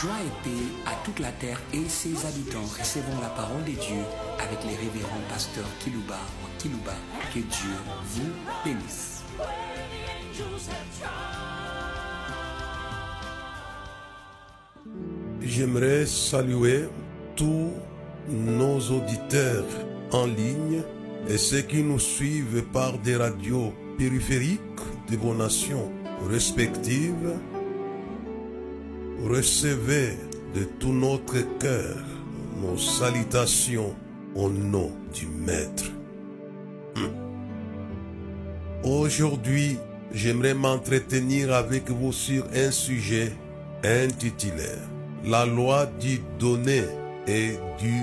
Joie et paix à toute la terre et ses habitants. Recevons la parole de Dieu avec les révérends pasteurs Kilouba Kilouba. Que Dieu vous bénisse. J'aimerais saluer tous nos auditeurs en ligne et ceux qui nous suivent par des radios périphériques de vos nations respectives. Recevez de tout notre cœur nos salutations au nom du Maître. Hum. Aujourd'hui, j'aimerais m'entretenir avec vous sur un sujet intitulé La loi du donner et du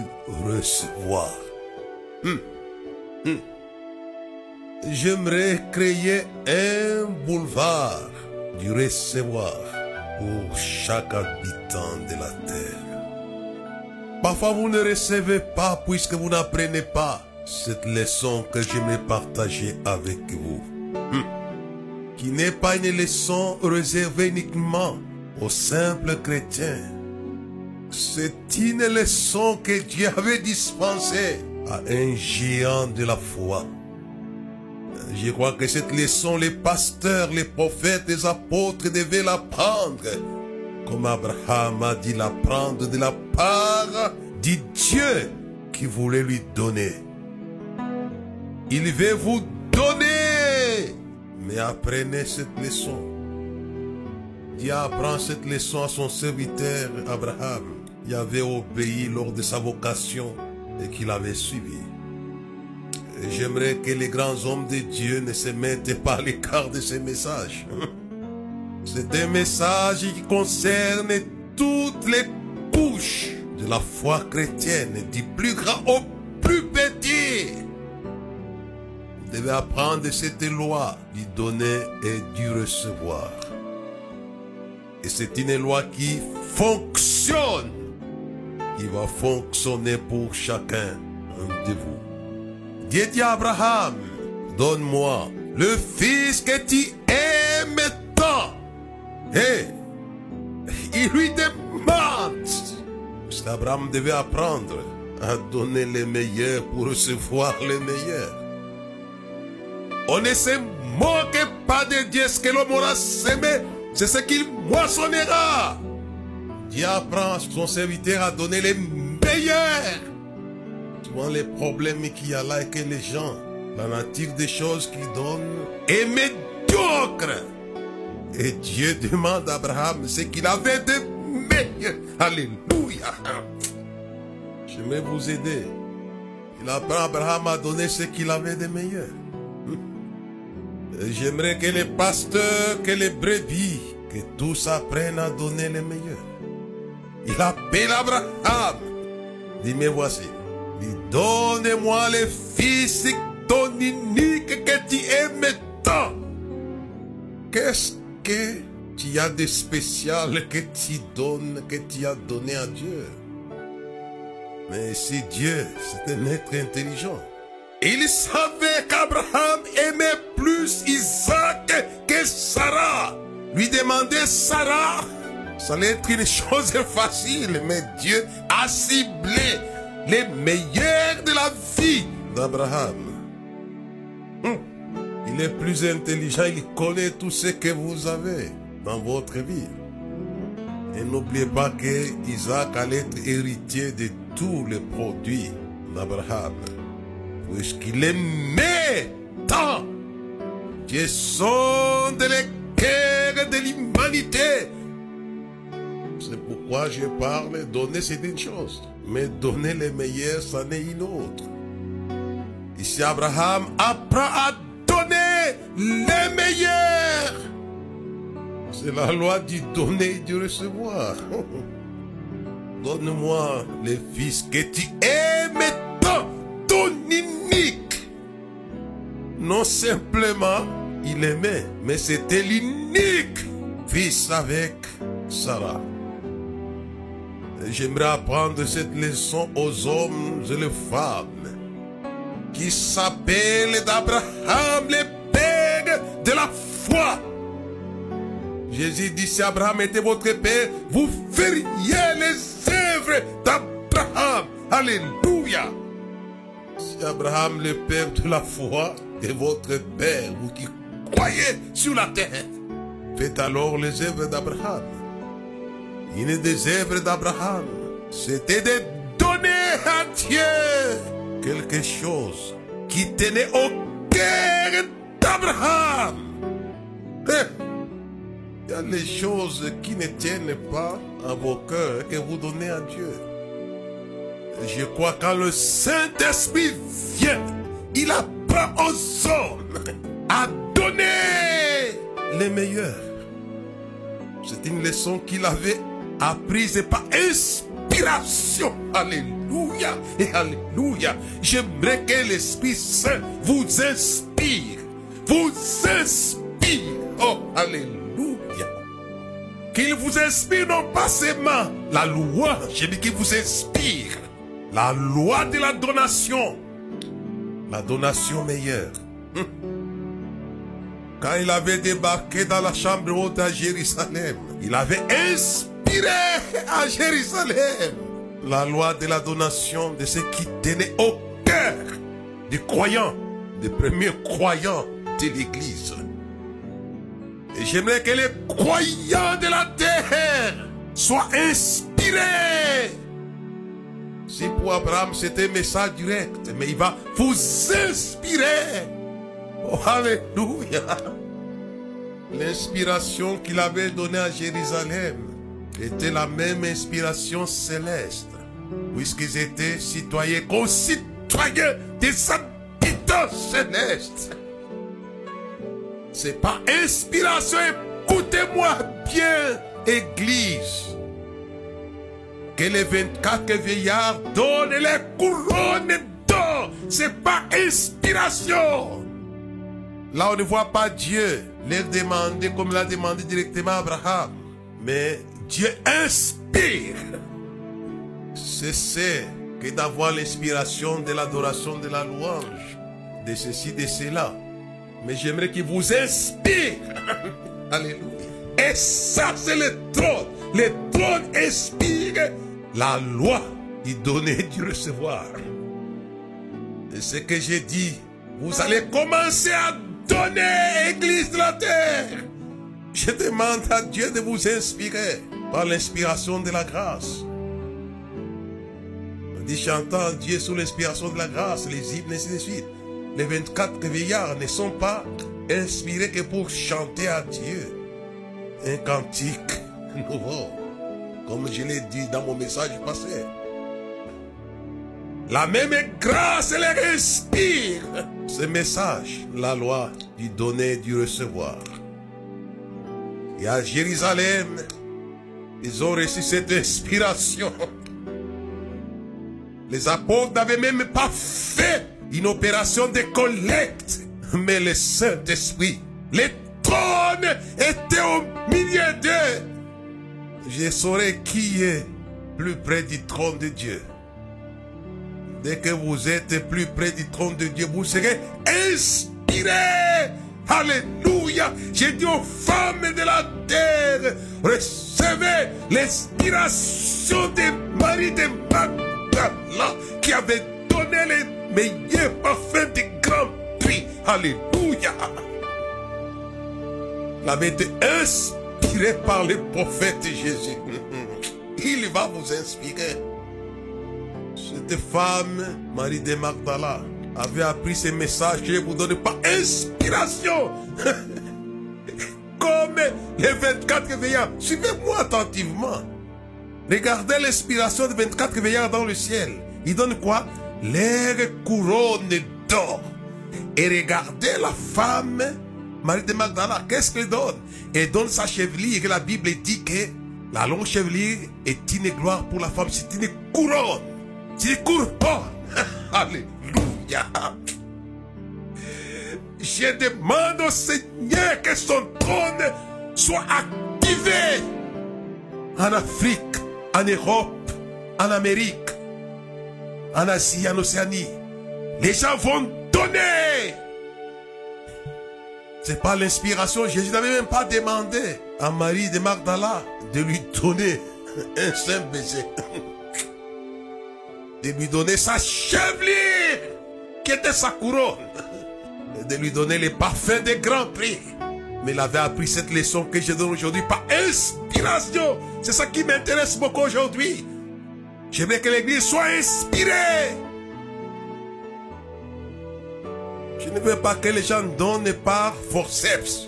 recevoir. Hum. Hum. J'aimerais créer un boulevard du recevoir pour chaque habitant de la terre. Parfois vous ne recevez pas puisque vous n'apprenez pas cette leçon que j'aimerais partager avec vous. Hum. Qui n'est pas une leçon réservée uniquement aux simples chrétiens. C'est une leçon que Dieu avait dispensée à un géant de la foi. Je crois que cette leçon, les pasteurs, les prophètes, les apôtres devaient l'apprendre. Comme Abraham a dit l'apprendre de la part du Dieu qui voulait lui donner. Il veut vous donner. Mais apprenez cette leçon. Dieu apprend cette leçon à son serviteur Abraham. Il avait obéi lors de sa vocation et qu'il avait suivi. J'aimerais que les grands hommes de Dieu ne se mettent pas à l'écart de ces messages. C'est un message qui concerne toutes les couches de la foi chrétienne, du plus grand au plus petit. Vous devez apprendre cette loi du donner et du recevoir. Et c'est une loi qui fonctionne, qui va fonctionner pour chacun de vous. Dieu dit à Abraham, donne-moi le fils que tu aimes tant. Et il lui demande, parce qu'Abraham devait apprendre à donner les meilleurs pour recevoir les meilleurs. On ne se moque pas de Dieu, ce que l'homme aura semé, c'est ce qu'il moissonnera. Dieu apprend à son serviteur à donner les meilleurs les problèmes qu'il y a là et que les gens, la nature des choses qu'ils donnent est médiocre. Et Dieu demande à Abraham ce qu'il avait de meilleur. Alléluia. J'aimerais vous aider. Il apprend Abraham à donner ce qu'il avait de meilleur. J'aimerais que les pasteurs, que les brebis, que tous apprennent à donner le meilleur. Il appelle Abraham. Dit, mais voici, Donne-moi le fils ton unique que tu aimes tant. Qu'est-ce que tu as de spécial que tu donnes, que tu as donné à Dieu? Mais si Dieu, c'est un être intelligent. Il savait qu'Abraham aimait plus Isaac que Sarah. Lui demander Sarah, ça allait être une chose facile, mais Dieu a ciblé les meilleurs de la vie d'Abraham. Hum. Il est plus intelligent, il connaît tout ce que vous avez dans votre vie. Et n'oubliez pas que Isaac allait être héritier de tous les produits d'Abraham. Puisqu'il aimait tant. Dieu sonde les cœurs de l'humanité. C'est pourquoi je parle, donner c'est une chose. Mais donner les meilleurs, c'en est une autre. Ici, Abraham apprend à donner les meilleurs. C'est la loi du donner et du recevoir. Donne-moi les fils que tu aimes tant, ton unique. Non simplement il aimait, mais c'était l'unique fils avec Sarah. J'aimerais apprendre cette leçon aux hommes et les femmes qui s'appellent d'Abraham les pères de la foi. Jésus dit, si Abraham était votre père, vous feriez les œuvres d'Abraham. Alléluia. Si Abraham, le père de la foi, est votre père, vous qui croyez sur la terre, faites alors les œuvres d'Abraham. Il est des œuvres d'Abraham. C'était de donner à Dieu quelque chose qui tenait au cœur d'Abraham. Il y a les choses qui ne tiennent pas à vos cœurs que vous donnez à Dieu. Je crois que quand le Saint-Esprit vient, il apprend aux hommes à donner les meilleurs. C'est une leçon qu'il avait apprise par inspiration. Alléluia et Alléluia. J'aimerais que l'Esprit Saint vous inspire. Vous inspire. Oh, Alléluia. Qu'il vous inspire non pas seulement la loi, je dis qu'il vous inspire la loi de la donation. La donation meilleure. Hum. Quand il avait débarqué dans la chambre haute à Jérusalem, il avait inspiré à Jérusalem la loi de la donation de ce qui tenait au cœur des croyants, des premiers croyants de l'Église. Et j'aimerais que les croyants de la terre soient inspirés. Si pour Abraham c'était un message direct, mais il va vous inspirer. Oh, alléluia. L'inspiration qu'il avait donnée à Jérusalem était la même inspiration céleste, puisqu'ils étaient citoyens, concitoyens des habitants célestes. C'est pas inspiration, écoutez-moi bien, Église. Que les 24 vieillards donnent les couronnes d'or. C'est pas inspiration. Là, on ne voit pas Dieu leur demander comme il a demandé directement Abraham. Mais Dieu inspire. C'est que d'avoir l'inspiration de l'adoration de la louange, de ceci, de cela. Mais j'aimerais qu'il vous inspire. Alléluia. Et ça, c'est le trône. Le trône inspire la loi du donner du recevoir. Et ce que j'ai dit, vous allez commencer à donner, Église de la terre. Je demande à Dieu de vous inspirer par l'inspiration de la grâce. On dit chantant Dieu sous l'inspiration de la grâce, les hymnes, et ainsi de suite. Les 24 vieillards ne sont pas inspirés que pour chanter à Dieu un cantique nouveau, comme je l'ai dit dans mon message passé. La même grâce les inspire ce message, la loi du donner du recevoir. Et à Jérusalem, ils ont reçu cette inspiration. Les apôtres n'avaient même pas fait une opération de collecte, mais le Saint-Esprit, le trône était au milieu d'eux. Je saurai qui est plus près du trône de Dieu. Dès que vous êtes plus près du trône de Dieu, vous serez inspiré. Alléluia. J'ai dit aux femmes de la terre, recevez l'inspiration des maris de Magdala qui avaient donné les meilleurs parfums du grand prix. Alléluia. Il avait été inspiré par le prophète Jésus. Il va vous inspirer. Cette femme, Marie de Magdala, avait appris ce message que je vous donne pas inspiration. Comme les 24 veillards. Suivez-moi attentivement. Regardez l'inspiration des 24 veillards dans le ciel. Il donne quoi? L'air couronne d'or. Et regardez la femme, Marie de Magdala, qu'est-ce qu'elle donne? Elle donne sa chevelure. Et la Bible dit que la longue chevelure est une gloire pour la femme. C'est une couronne. C'est une couronne. Je demande au Seigneur que son trône soit activé en Afrique, en Europe, en Amérique, en Asie, en Océanie. Les gens vont donner. C'est pas l'inspiration. Jésus n'avait même pas demandé à Marie de Magdala de lui donner un simple baiser. De lui donner sa chevelure, sa couronne. De lui donner les parfums des grands prix. Mais il avait appris cette leçon que je donne aujourd'hui par inspiration. C'est ça qui m'intéresse beaucoup aujourd'hui. J'aimerais que l'église soit inspirée. Je ne veux pas que les gens donnent par forceps.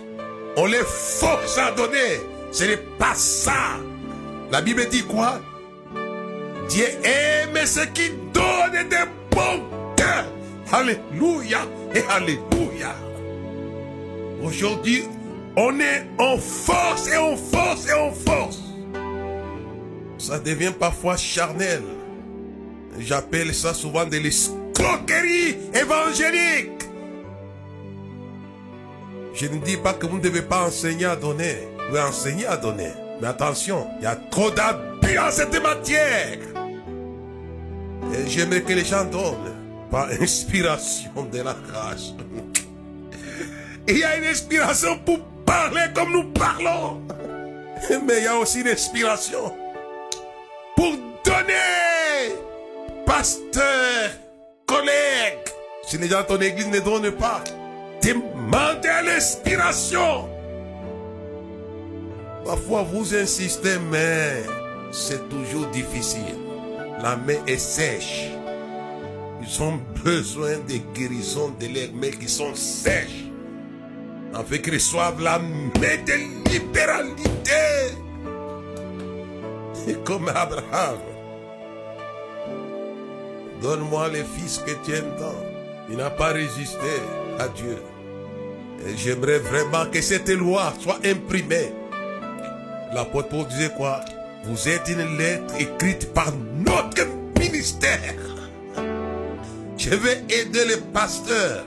On les force à donner. Ce n'est pas ça. La Bible dit quoi? Dieu aime ceux qui donnent des bons cœurs. Alléluia et Alléluia. Aujourd'hui, on est en force et en force et en force. Ça devient parfois charnel. J'appelle ça souvent de l'escroquerie évangélique. Je ne dis pas que vous ne devez pas enseigner à donner. Vous enseigner à donner. Mais attention, il y a trop d'abus en cette matière. Et j'aimerais que les gens donnent par inspiration de la grâce. Il y a une inspiration pour parler comme nous parlons. Mais il y a aussi une inspiration pour donner. Pasteur, collègue, si les gens de ton église ne donnent pas, demandez l'inspiration. Parfois vous insistez, mais c'est toujours difficile. La main est sèche. Ils ont besoin de guérison de leurs mains qui sont sèches. Afin qu'ils reçoivent la main de libéralité. Et comme Abraham. Donne-moi les fils que tu entends. Il n'a pas résisté à Dieu. Et j'aimerais vraiment que cette loi soit imprimée. L'apôtre Paul disait quoi? Vous êtes une lettre écrite par notre ministère. Je vais aider les pasteurs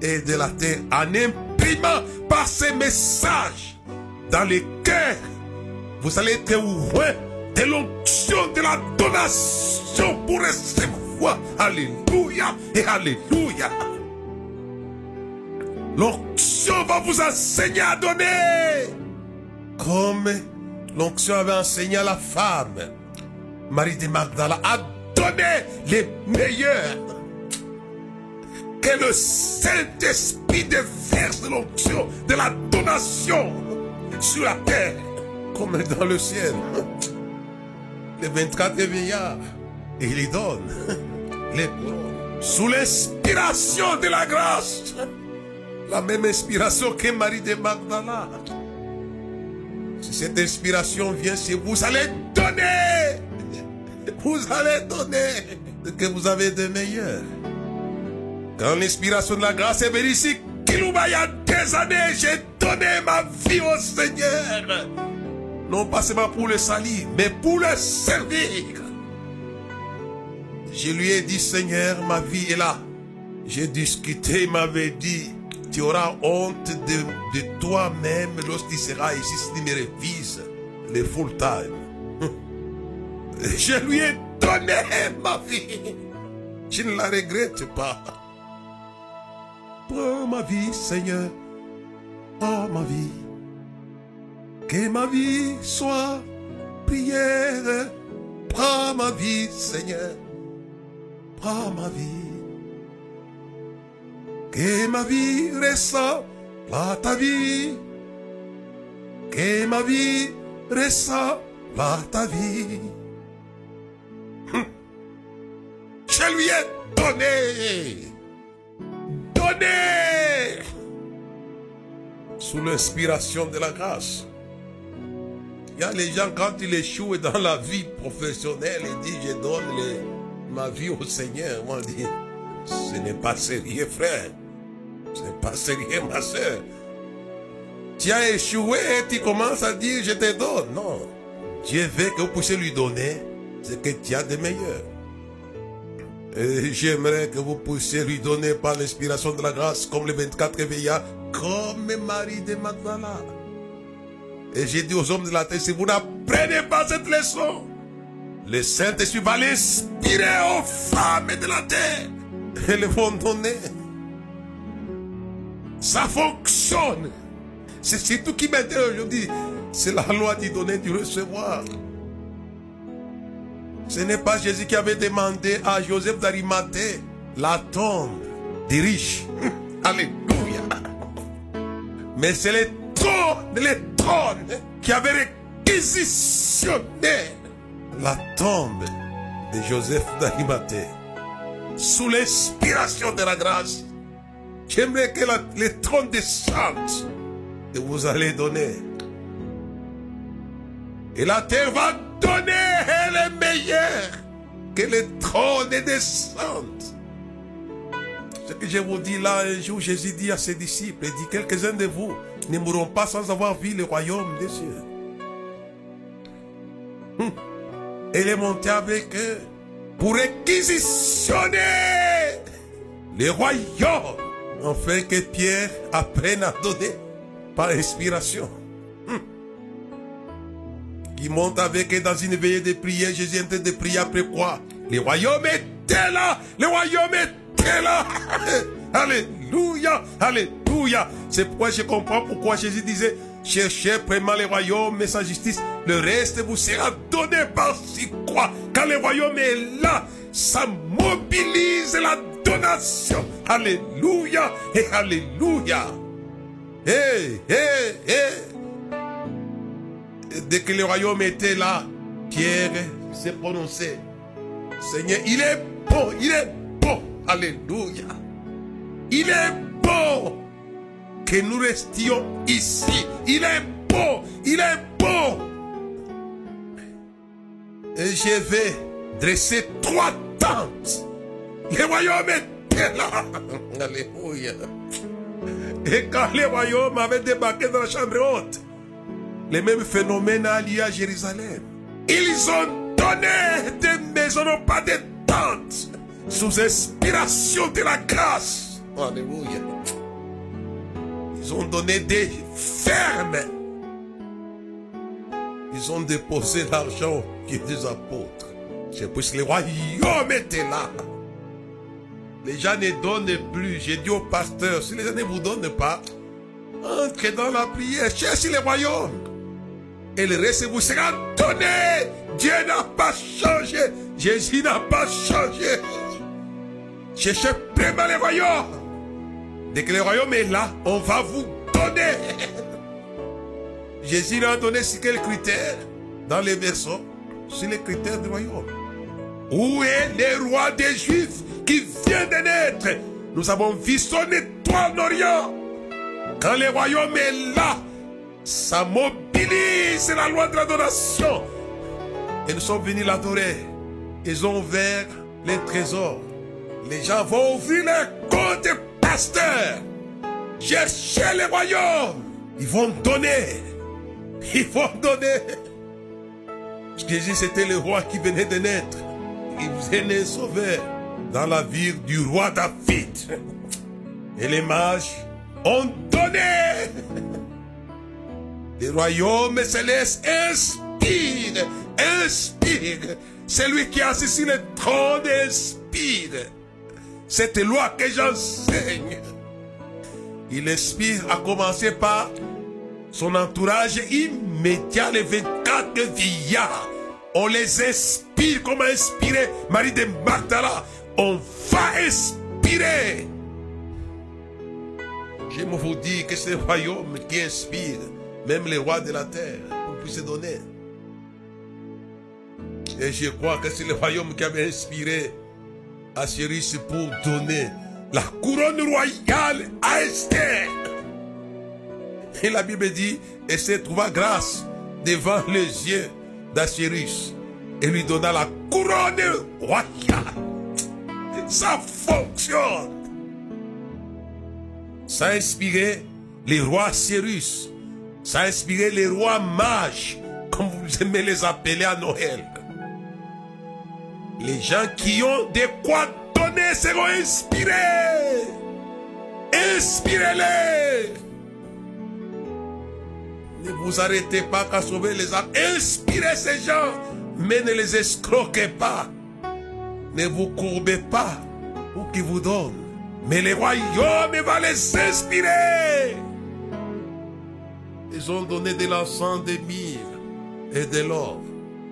et de la terre en imprimant par ces messages dans les cœurs. Vous allez être loin de l'onction de la donation pour recevoir. Alléluia et Alléluia. L'onction va vous enseigner à donner. Comme l'onction avait enseigné à la femme. Marie de Magdala a donné les meilleurs. Que le Saint-Esprit déverse l'onction de la donation sur la terre comme dans le ciel. Les 24 vieillards, et il donne les couronnes sous l'inspiration de la grâce. La même inspiration que Marie de Magdala. Si cette inspiration vient chez vous, vous allez donner. Vous allez donner ce que vous avez de meilleur. Quand l'inspiration de la grâce est venue ici, Kilouba, il y a des années, j'ai donné ma vie au Seigneur. Non pas seulement pour le salir, mais pour le servir. Je lui ai dit, Seigneur, ma vie est là. J'ai discuté, il m'avait dit, tu auras honte de, de toi-même lorsqu'il sera ici s'il me révise le full time. Je lui ai donné ma vie. Je ne la regrette pas. Prends ma vie, Seigneur. Prends ma vie. Que ma vie soit prière. Prends ma vie, Seigneur. Prends ma vie. Que ma vie ressemble à ta vie. Que ma vie ressemble à ta vie. Hum. Je lui ai donné. Sous l'inspiration de la grâce. Il y a les gens, quand ils échouent dans la vie professionnelle, ils disent, je donne ma vie au Seigneur. Moi, je dis, ce n'est pas sérieux, frère. Ce n'est pas sérieux, ma soeur. Tu as échoué et tu commences à dire, je te donne. Non. Dieu veut que vous puissiez lui donner ce que tu as de meilleur. Et j'aimerais que vous puissiez lui donner par l'inspiration de la grâce, comme les 24 veillards, comme Marie de Magdala. Et j'ai dit aux hommes de la terre, si vous n'apprenez pas cette leçon, le Saint-Esprit va l'inspirer aux femmes de la terre. Elles vont donner. Ça fonctionne. C'est surtout qui m'intéresse aujourd'hui. C'est la loi du donner, du recevoir. Ce n'est pas Jésus qui avait demandé à Joseph d'Arimathée la tombe des riches. Alléluia. Mais c'est les trônes, les trônes qui avaient réquisitionné la tombe de Joseph d'Arimathée sous l'inspiration de la grâce. J'aimerais que la, les trônes descendent et vous allez donner. Et la terre va est meilleure que les trônes descendent. Ce que je vous dis là, un jour, Jésus dit à ses disciples, il dit, quelques-uns de vous ne mourront pas sans avoir vu le royaume des cieux. Hum. Elle est montée avec eux pour réquisitionner les royaumes, afin que Pierre apprenne à donner par inspiration. Il monte avec eux dans une veillée de prière. Jésus est en train de prier après quoi? Les royaumes étaient là. Les royaumes étaient là. Alléluia. Alléluia. C'est pourquoi je comprends pourquoi Jésus disait Cherchez premièrement les royaumes et sa justice. Le reste vous sera donné par si quoi. Quand le royaume est là, ça mobilise la donation. Alléluia et Alléluia. Hé, hé, hé. Dès que le royaume était là, Pierre s'est prononcé. Seigneur, il est bon, il est bon. Alléluia. Il est bon que nous restions ici. Il est bon, il est bon. Et je vais dresser trois tentes. Le royaume était là. Alléluia. Et quand le royaume avait débarqué dans la chambre haute, les mêmes phénomènes alliés à Jérusalem. Ils ont donné des maisons, non pas des tentes, sous inspiration de la grâce. Alléluia. Ils ont donné des fermes. Ils ont déposé l'argent des apôtres. C'est parce que le royaume était là. Les gens ne donnent plus. J'ai dit au pasteur, si les gens ne vous donnent pas, entrez dans la prière, cherchez le royaume. Et le reste vous sera donné. Dieu n'a pas changé. Jésus n'a pas changé. Cherchez vraiment le royaume. Dès que le royaume est là, on va vous donner. Jésus a donné sur quels critères Dans les versets, sur les critères du royaume. Où est le roi des Juifs qui vient de naître? Nous avons vu son étoile en Orient. Quand le royaume est là, ça mobilise la loi de l'adoration. Et nous sommes venus l'adorer. Ils ont ouvert les trésors. Les gens vont ouvrir les comptes pasteur, cherchez le royaume. Ils vont donner. Ils vont donner. Jésus, c'était le roi qui venait de naître. Il venait sauver dans la ville du roi David. Et les mages ont donné. Le royaume céleste inspire, inspire. Celui qui a assis sur le trône inspire cette loi que j'enseigne. Il inspire à commencer par son entourage immédiat, les 24 vieillards. On les inspire comme a inspiré Marie de Magdala. On va inspirer. J'aime vous dire que c'est le royaume qui inspire même les rois de la terre pour puisse donner. Et je crois que c'est le royaume qui avait inspiré Assyrus pour donner la couronne royale à Esther. Et la Bible dit, Esther trouva grâce devant les yeux d'Assyrus et lui donna la couronne royale. Ça fonctionne. Ça a inspiré les rois Cyrus. Ça a inspiré les rois mages, comme vous aimez les appeler à Noël. Les gens qui ont de quoi donner seront inspirés. Inspirez-les. Ne vous arrêtez pas qu'à sauver les âmes. Inspirez ces gens, mais ne les escroquez pas. Ne vous courbez pas pour qu'ils vous donnent. Mais le royaume va les inspirer. Ils ont donné de l'encens, des mille et de l'or.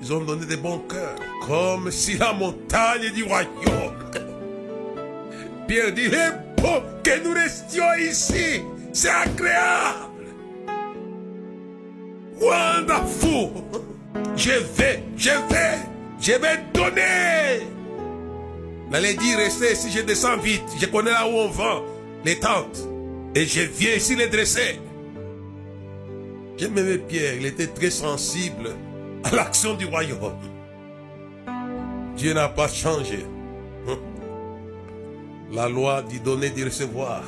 Ils ont donné des bons cœurs, comme si la montagne du royaume. Pierre dit, il que nous restions ici. C'est agréable. Wonderful. Je vais, je vais, je vais donner. L'allait dire, restez si je descends vite. Je connais là où on vend les tentes. Et je viens ici les dresser. J'aimais Pierre, il était très sensible à l'action du royaume. Dieu n'a pas changé. Hum. La loi dit donner, dit recevoir.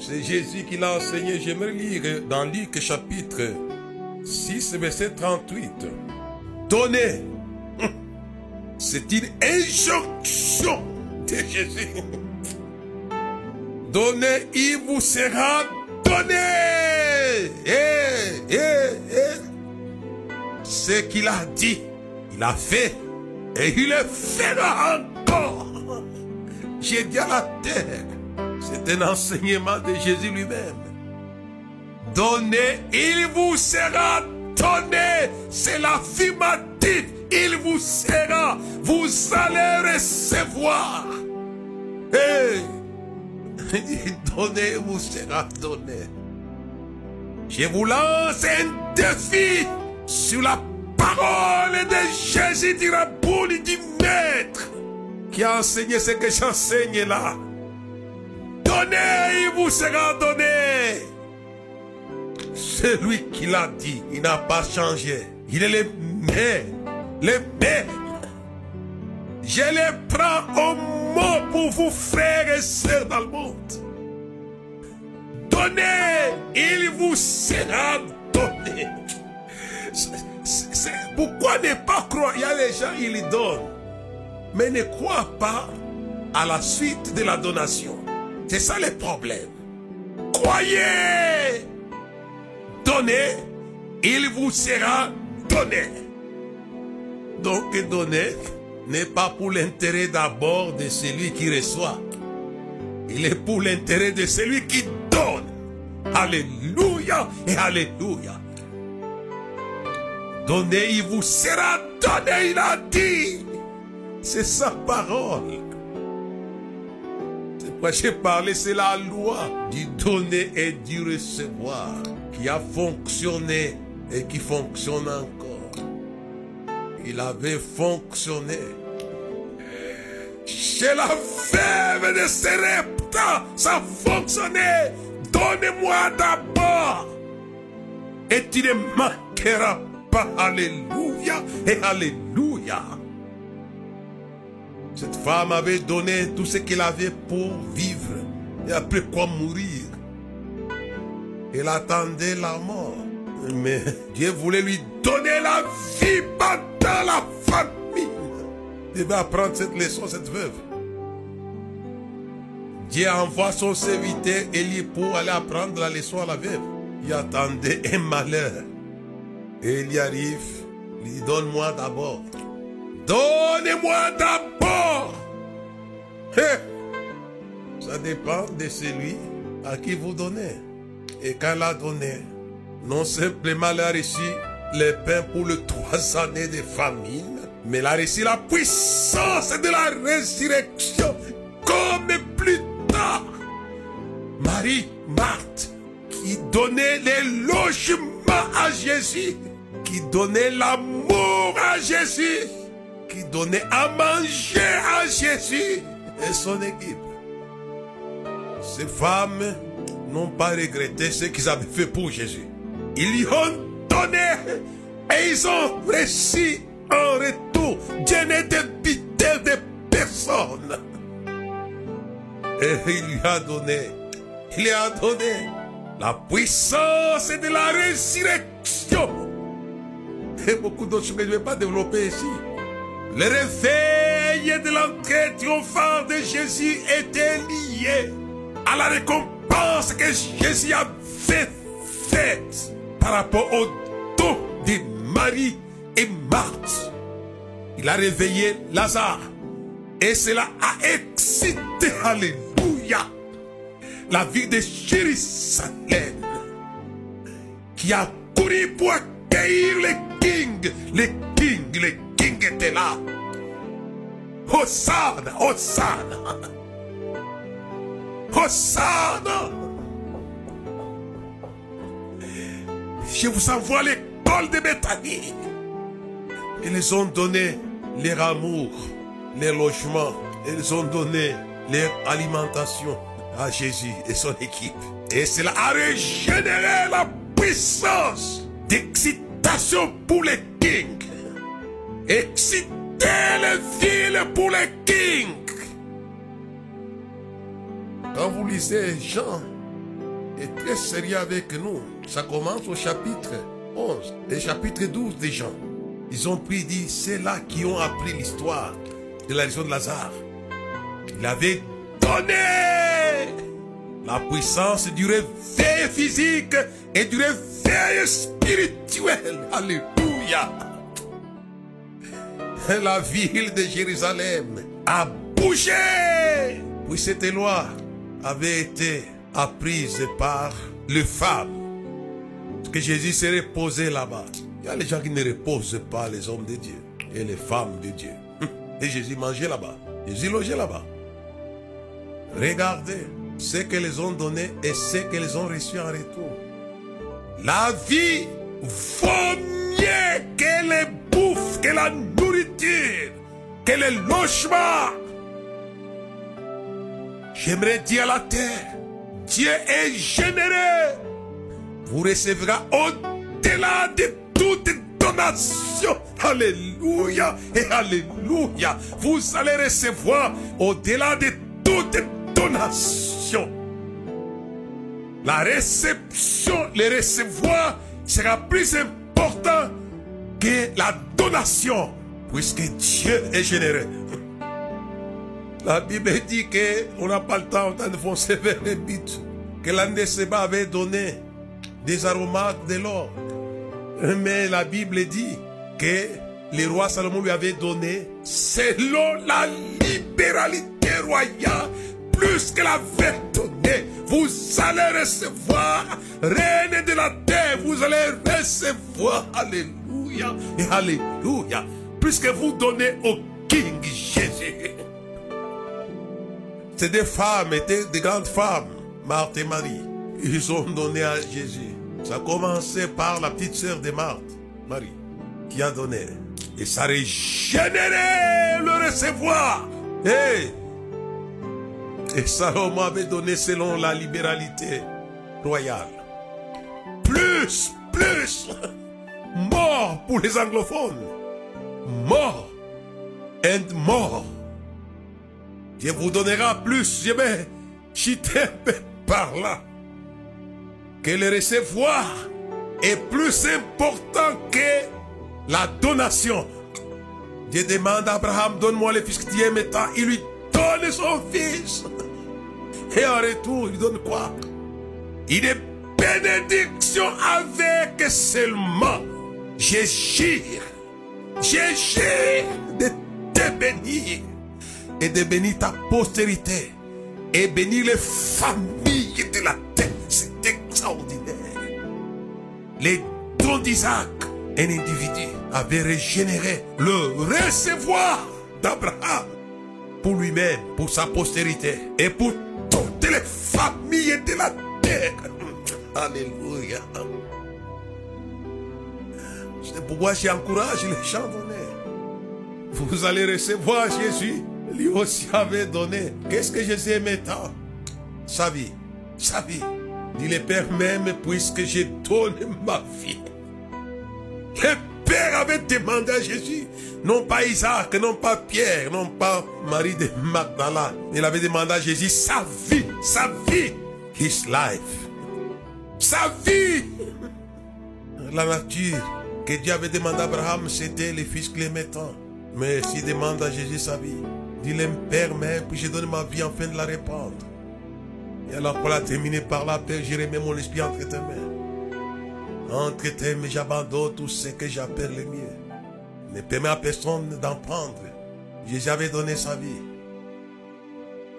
C'est Jésus qui l'a enseigné. J'aimerais lire dans Luc chapitre 6, verset 38. Donnez. Hum. C'est une injonction de Jésus. Donnez, il vous sera donné. Eh, eh. Ce qu'il a dit, il a fait. Et il le fera encore. J'ai dit à la terre. C'est un enseignement de Jésus lui-même. Donnez, il vous sera donné. C'est l'affirmatif. Il vous sera. Vous allez recevoir. Hey. Donnez, vous sera donné. Je vous lance un défi sur la parole de Jésus du Rabouli du Maître qui a enseigné ce que j'enseigne là. Donnez, il vous sera donné. Celui qui l'a dit, il n'a pas changé. Il est le même. Le même. Je les prends au mot pour vous, frères et sœurs dans le monde. Donnez, il vous sera donné. pourquoi ne pas croire Il y a les gens, ils donnent. Mais ne croient pas à la suite de la donation. C'est ça le problème. Croyez. Donnez, il vous sera donné. Donc donner n'est pas pour l'intérêt d'abord de celui qui reçoit. Il est pour l'intérêt de celui qui donne. Alléluia et Alléluia. Donnez, il vous sera donné, il a dit. C'est sa parole. C'est pourquoi j'ai parlé, c'est la loi du donner et du recevoir qui a fonctionné et qui fonctionne encore. Il avait fonctionné. Chez la fève de Sérepta, ça fonctionnait. Donnez-moi d'abord. Et tu ne manqueras pas. Alléluia et Alléluia. Cette femme avait donné tout ce qu'elle avait pour vivre et après quoi mourir. Elle attendait la mort. Mais Dieu voulait lui donner la vie pendant la famine. Il devait apprendre cette leçon, cette veuve. Dieu envoie son serviteur Élie pour aller apprendre la leçon à la veuve. Il attendait un malheur. Et il y arrive, il dit, donne-moi d'abord. Donnez-moi d'abord. Ça dépend de celui à qui vous donnez. Et quand elle a donné, non simplement elle a reçu le pain pour les trois années de famine, mais elle a reçu la puissance de la résurrection comme plus Marie, Marthe, qui donnait les logements à Jésus, qui donnait l'amour à Jésus, qui donnait à manger à Jésus et son équipe. Ces femmes n'ont pas regretté ce qu'ils avaient fait pour Jésus. Ils lui ont donné et ils ont reçu en retour. Dieu n'était pitié de personne. Et il lui a donné, il lui a donné la puissance de la résurrection. Et beaucoup d'autres choses que je ne vais pas développer ici. Le réveil de l'entrée triomphante de Jésus était lié à la récompense que Jésus avait faite par rapport au don de Marie et Marthe. Il a réveillé Lazare et cela a excité, alléluia, la ville de Jérusalem, qui a couru pour accueillir les kings. Les kings, les kings étaient là. Hosanna, Hosanna. Hosanna. Je vous envoie l'école de Bethanie. Ils ont donné leur amour, les logements. Ils ont donné leur alimentation à Jésus et son équipe. Et cela a régénéré la puissance d'excitation pour les kings. Exciter les villes pour les kings. Quand vous lisez Jean, est très sérieux avec nous. Ça commence au chapitre 11 et chapitre 12 des Jean. Ils ont pris, dit, c'est là qui ont appris l'histoire de la raison de Lazare. Il avait donné la puissance du réveil physique et du réveil spirituel. Alléluia. La ville de Jérusalem a bougé. Puis cette loi avait été apprise par les femmes. Parce que Jésus s'est reposé là-bas. Il y a les gens qui ne reposent pas les hommes de Dieu et les femmes de Dieu. Et Jésus mangeait là-bas. Jésus logeait là-bas. Regardez ce qu'elles ont donné et ce qu'elles ont reçu en retour. La vie vaut mieux que les bouffes, que la nourriture, que les logements. J'aimerais dire à la terre, Dieu est généreux. Vous recevrez au-delà de toute donation. Alléluia et Alléluia. Vous allez recevoir au-delà de donation. La réception, le recevoir sera plus important que la donation, puisque Dieu est généreux. La Bible dit qu'on n'a pas le temps de foncer vers les buts. Que l'Andeseba avait donné des aromates de l'or. Mais la Bible dit que le roi Salomon lui avait donné, selon la libéralité royale, plus que l'avait donné. Vous allez recevoir, reine de la terre, vous allez recevoir, alléluia et alléluia, puisque vous donnez au King Jésus. C'est des femmes, étaient des grandes femmes, Marthe et Marie. Ils ont donné à Jésus. Ça a commencé par la petite sœur de Marthe, Marie, qui a donné. Et ça a régénéré le recevoir. Hey! Et Salomon avait donné selon la libéralité royale. Plus, plus. Mort pour les anglophones. Mort. And more. Dieu vous donnera plus. Je vais chiter par là. Que le recevoir est plus important que la donation. Dieu demande à Abraham, donne-moi le fils que tu aimes. Il lui donne son fils. Et en retour, il donne quoi? Il est bénédiction avec seulement. Je jure, je jure de te bénir et de bénir ta postérité et bénir les familles de la terre. C'est extraordinaire. Les dons d'Isaac, un individu avait régénéré le recevoir d'Abraham pour lui-même, pour sa postérité et pour toutes les familles de la terre. Alléluia. C'est pourquoi j'encourage les gens donner. Vous allez recevoir Jésus. Lui aussi avait donné. Qu'est-ce que Jésus aimait tant? Sa vie. Sa vie. Dit le Père même, puisque j'ai donné ma vie. Père avait demandé à Jésus, non pas Isaac, non pas Pierre, non pas Marie de Magdala. Il avait demandé à Jésus sa vie, sa vie, his life. Sa vie. La nature que Dieu avait demandé à Abraham, c'était le fils clémentant. Mais s'il demande à Jésus sa vie, dis-le Père, mais puis je donne ma vie afin de la répandre. Et alors pour la terminer par la Père, je remets mon esprit entre tes mains. Entre tes mains, j'abandonne tout ce que j'appelle le mien. Ne permets à personne d'en prendre. Jésus avait donné sa vie.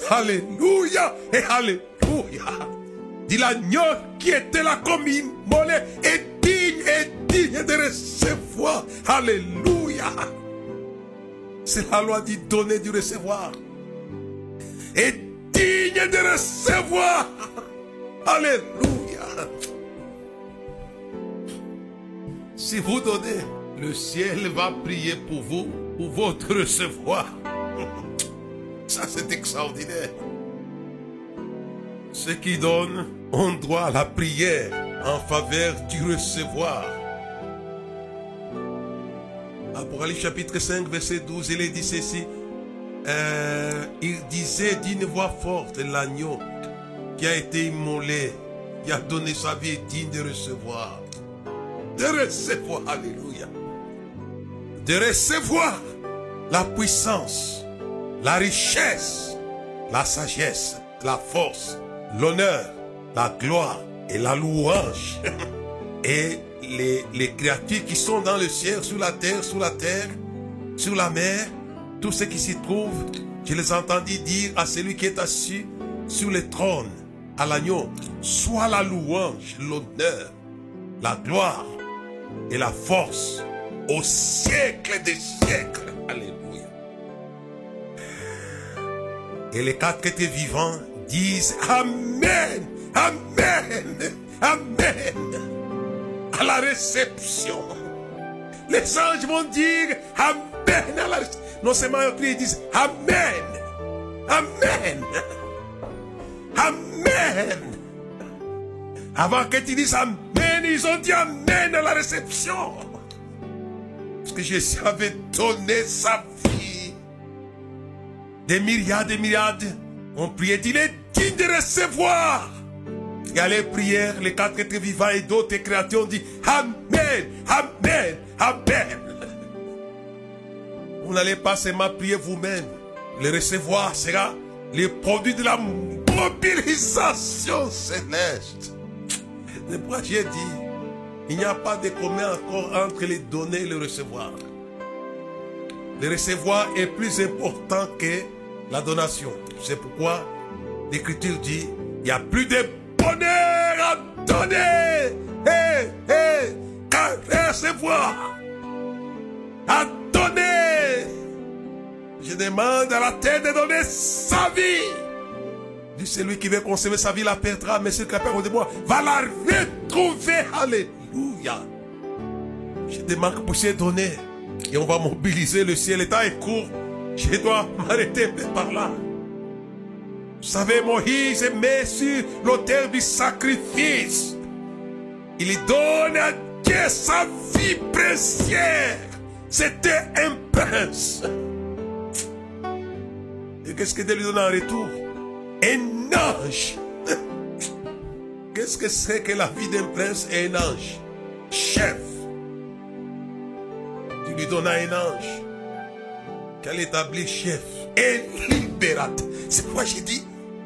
Alléluia et Alléluia. Dit l'agneau qui était là comme immolé est digne, est digne de recevoir. Alléluia. C'est la loi du donner, du recevoir. Est digne de recevoir. Alléluia. Si vous donnez, le ciel va prier pour vous, pour votre recevoir. Ça, c'est extraordinaire. Ceux qui donnent ont droit à la prière en faveur du recevoir. Apocalypse chapitre 5, verset 12, il est dit ceci. Euh, il disait d'une voix forte, l'agneau qui a été immolé, qui a donné sa vie digne de recevoir. De recevoir, alléluia. De recevoir la puissance, la richesse, la sagesse, la force, l'honneur, la gloire et la louange. et les, les créatures qui sont dans le ciel, sur la terre, sous la terre, sur la mer, tous ceux qui s'y trouvent, je les entendis dire à celui qui est assis sur le trône, à l'agneau, soit la louange, l'honneur, la gloire et la force au siècle des siècles. Alléluia. Et les quatre étaient vivants disent Amen, Amen, Amen à la réception. Les anges vont dire Amen à la. Non seulement ils disent Amen, Amen, Amen. Avant que tu dises Amen, ils ont dit Amen à la réception. Parce que Jésus avait donné sa vie. Des milliards, des milliards ont prié. Il est digne de recevoir. Il y a les prières, les quatre êtres vivants et d'autres créatures ont dit Amen, Amen, Amen. Vous n'allez pas seulement prier vous-même. Le recevoir sera le produit de la mobilisation céleste. C'est pourquoi j'ai dit il n'y a pas de commun encore entre les donner et le recevoir. Le recevoir est plus important que la donation. C'est pourquoi l'Écriture dit il n'y a plus de bonheur à donner et, et qu'à recevoir. À donner. Je demande à la terre de donner sa vie. Dit celui qui veut conserver sa vie la perdra, mais celui qui a peur de moi va la retrouver. Alléluia. Je demande que vous puissiez donner. Et on va mobiliser le ciel. Le temps est court. Je dois m'arrêter par là. Vous savez, Moïse met sur l'autel du sacrifice. Il donne à Dieu sa vie précieuse. C'était un prince. Et qu'est-ce que Dieu lui donne en retour? Un ange. Qu'est-ce que c'est que la vie d'un prince et un ange? Chef. Tu lui donnes un ange. Qu'elle établit chef? Et libérateur. C'est pourquoi j'ai dit,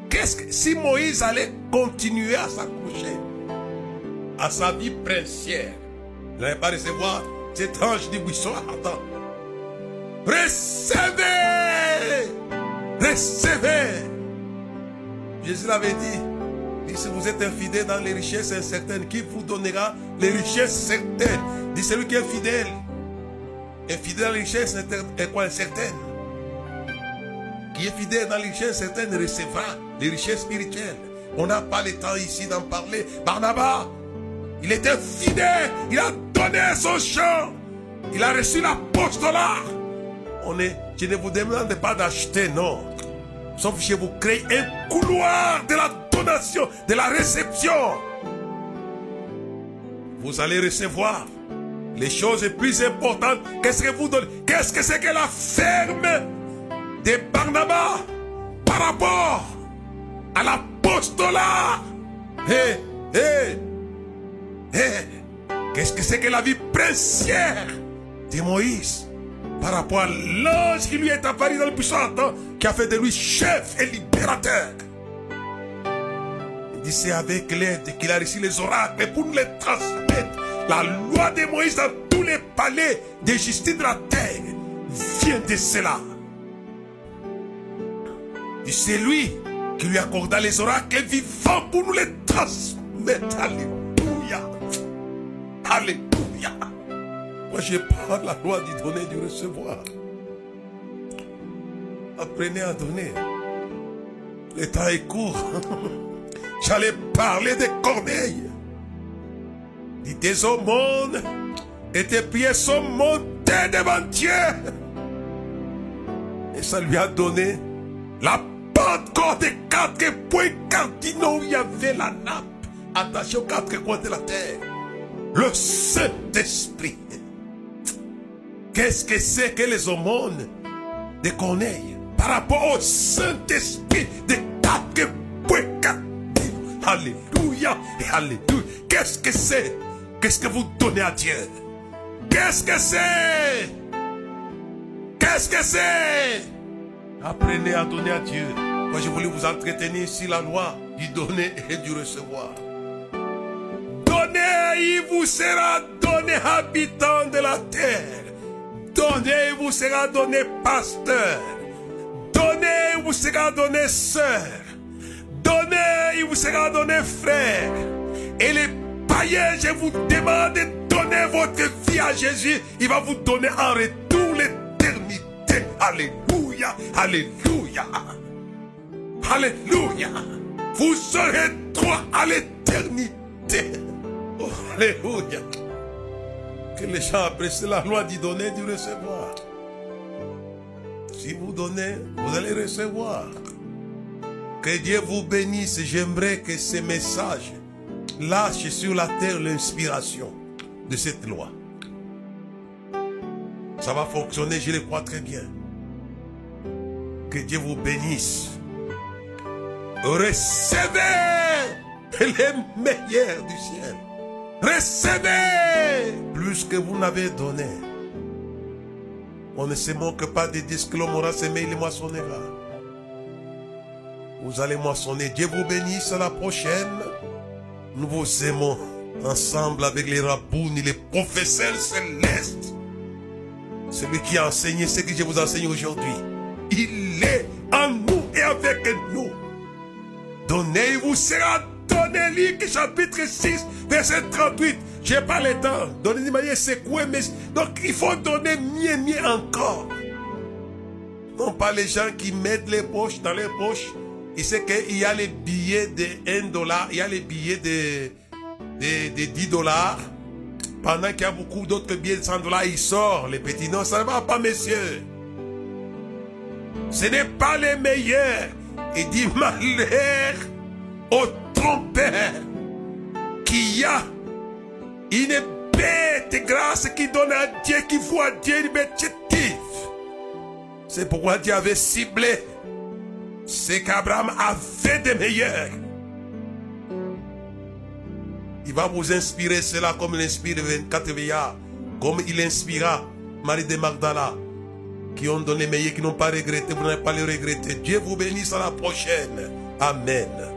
qu'est-ce que si Moïse allait continuer à s'accrocher à sa vie princière, il n'allait pas recevoir cet ange du buisson. Attends. Recevez Recevez Jésus l'avait dit. Dit, si vous êtes infidèle dans les richesses incertaines, qui vous donnera les richesses certaines Dit celui qui est fidèle. Infidèle dans les richesses est quoi incertaine Qui est fidèle dans les richesses certaines recevra les richesses spirituelles. On n'a pas le temps ici d'en parler. Barnabas, il était fidèle. Il a donné son champ. Il a reçu l'apostolat. On est, je ne vous demande pas d'acheter, non. Sauf que je vous crée un couloir de la donation, de la réception. Vous allez recevoir les choses les plus importantes. Qu'est-ce que vous donnez? Qu'est-ce que c'est que la ferme de Barnabas par rapport à l'apostolat? Hé, hé, hé. Qu'est-ce que c'est que la vie princière de Moïse? Par rapport à l'ange qui lui est apparu dans le puissant temps, qui a fait de lui chef et libérateur. Il dit c'est avec l'aide qu'il a reçu les oracles pour nous les transmettre. La loi de Moïse dans tous les palais de justice de la terre vient de cela. C'est lui qui lui accorda les oracles vivants pour nous les transmettre. Alléluia. Alléluia. J'ai pas la loi du donner, du recevoir. Apprenez à donner. Le temps est court. J'allais parler des corneilles. Dit des aumônes et tes pieds sont montés devant Dieu. Et ça lui a donné la Pentecôte des quatre points cardinaux il y avait la nappe attachée aux quatre coins de la terre. Le Saint-Esprit. Qu'est-ce que c'est que les aumônes de Corneille par rapport au Saint-Esprit cardinaux Alléluia et Alléluia. Qu'est-ce que c'est? Qu'est-ce que vous donnez à Dieu? Qu'est-ce que c'est? Qu'est-ce que c'est? Apprenez à donner à Dieu. Moi, je voulais vous entretenir ici la loi du donner et du recevoir. Donnez, il vous sera donné, habitant de la terre. Donnez, vous sera donné, pasteur. Donnez, il vous sera donné, sœur. Donnez, il vous sera donné, frère. Et les païens, je vous demande de donner votre vie à Jésus. Il va vous donner en retour l'éternité. Alléluia, alléluia. Alléluia. Vous serez droit à l'éternité. Oh, alléluia. Que les gens apprécient la loi du donner, du recevoir. Si vous donnez, vous allez recevoir. Que Dieu vous bénisse. J'aimerais que ces messages lâchent sur la terre l'inspiration de cette loi. Ça va fonctionner, je le crois très bien. Que Dieu vous bénisse. Recevez les meilleurs du ciel. Recevez plus que vous n'avez donné. On ne se moque pas de dire que l'homme aura semé, il moissonnera. Vous allez moissonner. Dieu vous bénisse à la prochaine. Nous vous aimons ensemble avec les rabounes, les professeurs célestes. Celui qui a enseigné ce que je vous enseigne aujourd'hui. Il est en nous et avec nous. Donnez, il vous sera donné. Luc chapitre 6, verset 38. J'ai pas le temps. Donnez-moi c'est quoi, mais donc il faut donner mieux, mieux encore. Non pas les gens qui mettent les poches dans les poches. Il sait qu'il y a les billets de 1 dollar, il y a les billets de, de, de 10 dollars. Pendant qu'il y a beaucoup d'autres billets de 100 dollars, il sort les petits. Non, ça ne va pas, messieurs. Ce n'est pas les meilleurs. Il dit malheur au trompeur qui a une bête grâce qui donne à Dieu, qui voit Dieu objectif. C'est pourquoi Dieu avait ciblé ce qu'Abraham avait de meilleur. Il va vous inspirer cela comme il inspire 24 veillards, comme il inspira Marie de Magdala, qui ont donné meilleur, qui n'ont pas regretté, vous n'allez pas le regretter. Dieu vous bénisse à la prochaine. Amen.